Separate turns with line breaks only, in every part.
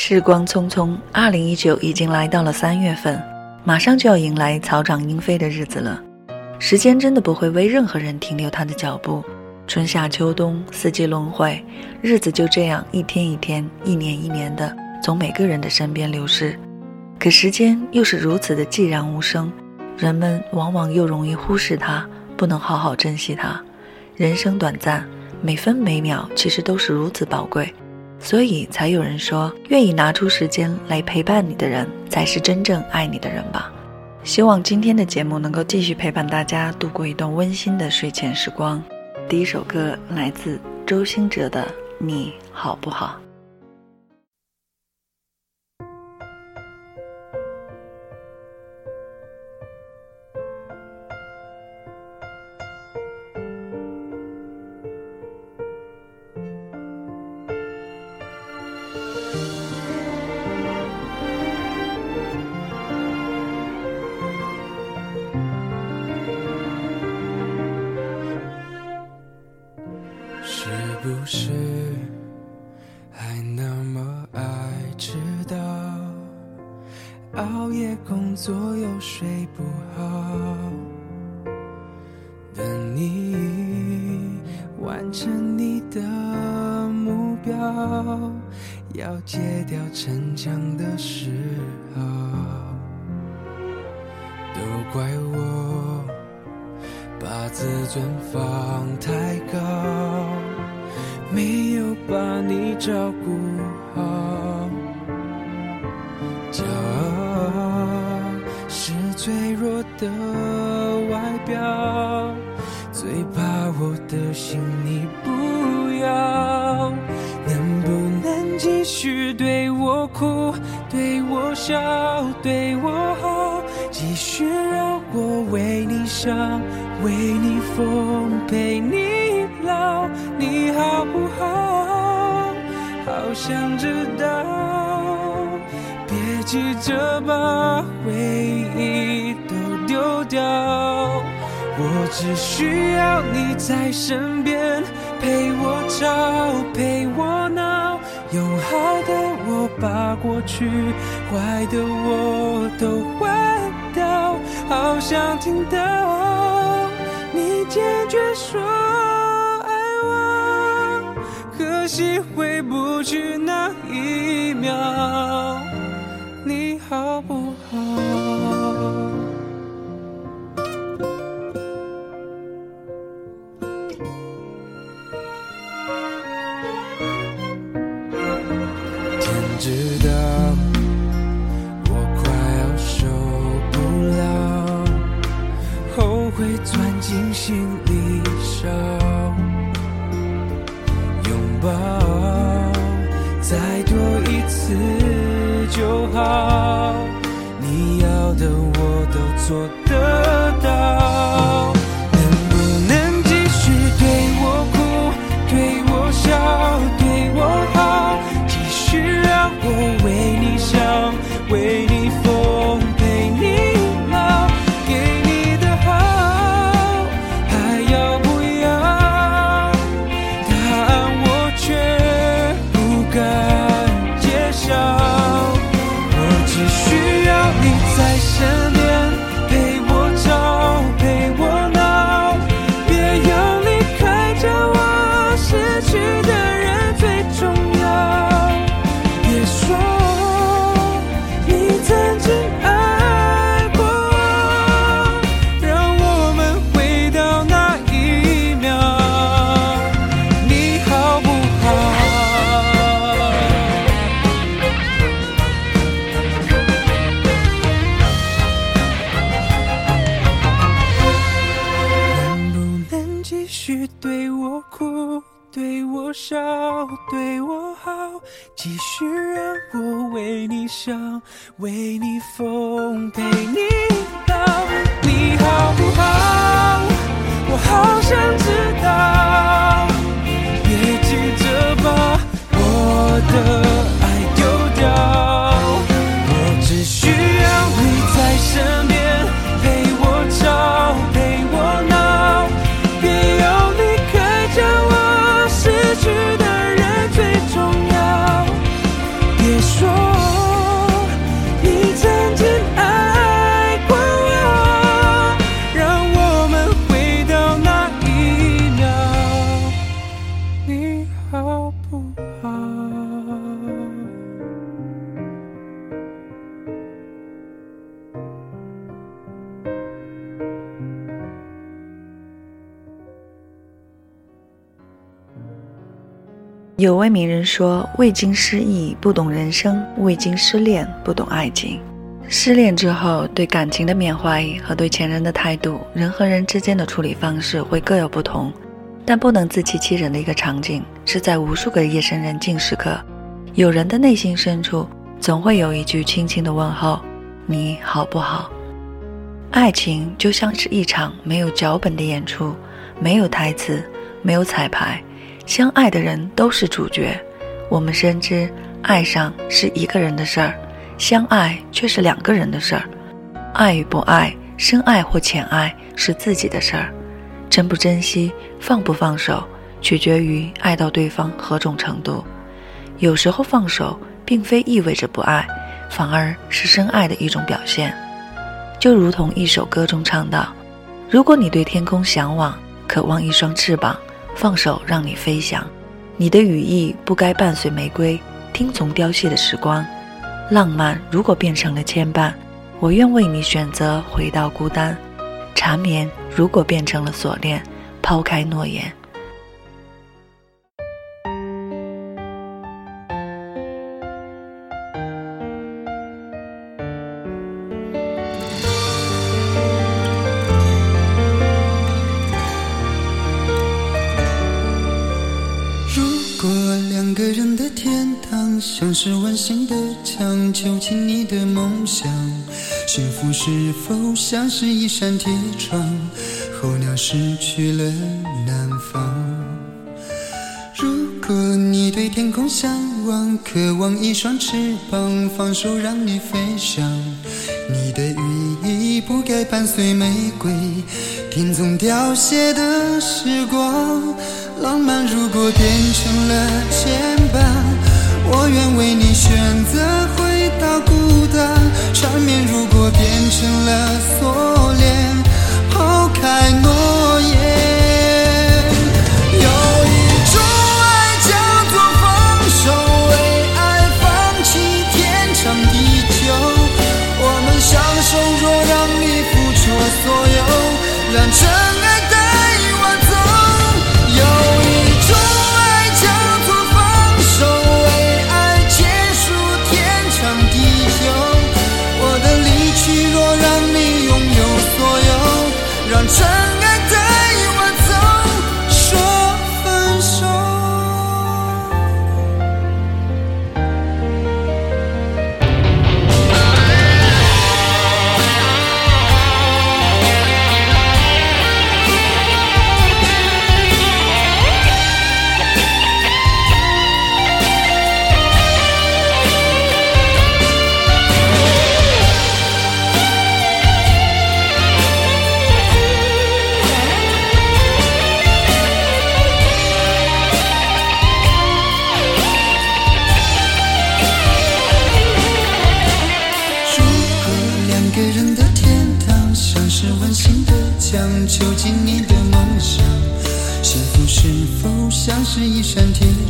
时光匆匆，二零一九已经来到了三月份，马上就要迎来草长莺飞的日子了。时间真的不会为任何人停留它的脚步，春夏秋冬，四季轮回，日子就这样一天一天、一年一年的从每个人的身边流逝。可时间又是如此的寂然无声，人们往往又容易忽视它，不能好好珍惜它。人生短暂，每分每秒其实都是如此宝贵。所以才有人说，愿意拿出时间来陪伴你的人，才是真正爱你的人吧。希望今天的节目能够继续陪伴大家度过一段温馨的睡前时光。第一首歌来自周兴哲的《你好不好》。
是还那么爱迟到，熬夜工作又睡不好，等你完成你的目标，要戒掉逞强的时候，都怪我把自尊放太高。没有把你照顾好，骄傲是脆弱的外表，最怕我的心你不要。能不能继续对我哭，对我笑，对我好，继续让我为你伤，为你疯，陪你你好不好？好想知道，别急着把回忆都丢掉，我只需要你在身边，陪我吵，陪我闹，用好的我把过去，坏的我都换掉，好想听到你坚决说，可惜回不去那一秒，你好不抱再多一次就好，你要的我都做得到。续对我哭，对我笑，对我好，继续让我为你想，为你疯，陪你老，你好不好？
有位名人说：“未经失意不懂人生，未经失恋不懂爱情。”失恋之后，对感情的缅怀和对前任的态度，人和人之间的处理方式会各有不同。但不能自欺欺人的一个场景，是在无数个夜深人静时刻，有人的内心深处总会有一句轻轻的问候：“你好不好？”爱情就像是一场没有脚本的演出，没有台词，没有彩排，相爱的人都是主角。我们深知，爱上是一个人的事儿。相爱却是两个人的事儿，爱与不爱，深爱或浅爱是自己的事儿，珍不珍惜，放不放手，取决于爱到对方何种程度。有时候放手并非意味着不爱，反而是深爱的一种表现。就如同一首歌中唱道：“如果你对天空向往，渴望一双翅膀，放手让你飞翔。你的羽翼不该伴随玫瑰，听从凋谢的时光。”浪漫如果变成了牵绊，我愿为你选择回到孤单；缠绵如果变成了锁链，抛开诺言。
像是温馨的墙，囚禁你的梦想。幸福是否像是一扇铁窗，候鸟失去了南方？如果你对天空向往，渴望一双翅膀，放手让你飞翔。你的羽翼不该伴随玫瑰，听从凋谢的时光。浪漫如果变成了牵绊。我愿为你选择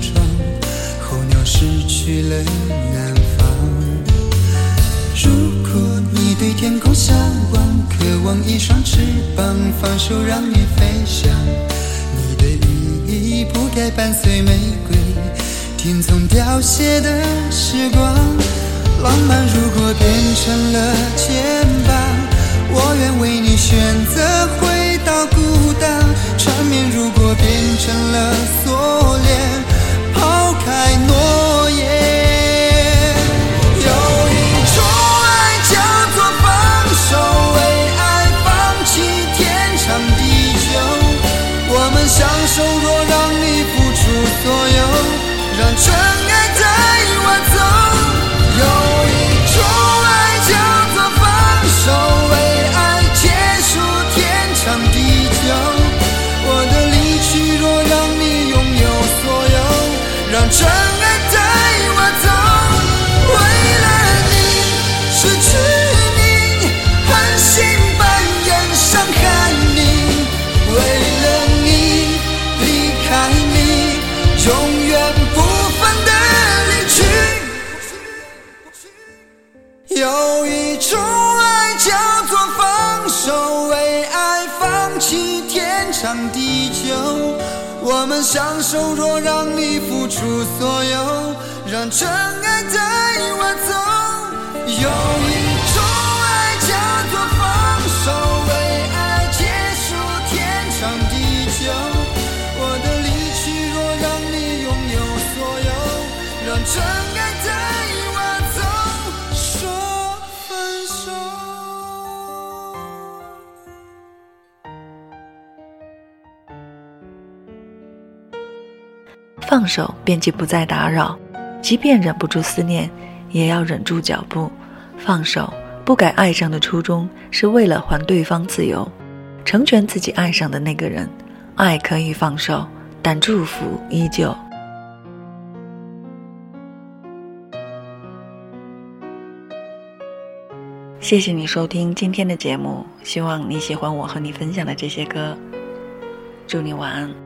窗，候鸟失去了南方。如果你对天空向往，渴望一双翅膀，放手让你飞翔。你的羽翼不该伴随玫瑰，听从凋谢的时光。浪漫如果变成了牵绊。我愿为你选择回到孤长地球，我们相守。若让你付出所有，让真爱带我走，有一种爱叫做放手。为爱结束，天长地久。我的离去，若让你拥有所有，让真。
放手便即不再打扰，即便忍不住思念，也要忍住脚步。放手，不改爱上的初衷，是为了还对方自由，成全自己爱上的那个人。爱可以放手，但祝福依旧。谢谢你收听今天的节目，希望你喜欢我和你分享的这些歌。祝你晚安。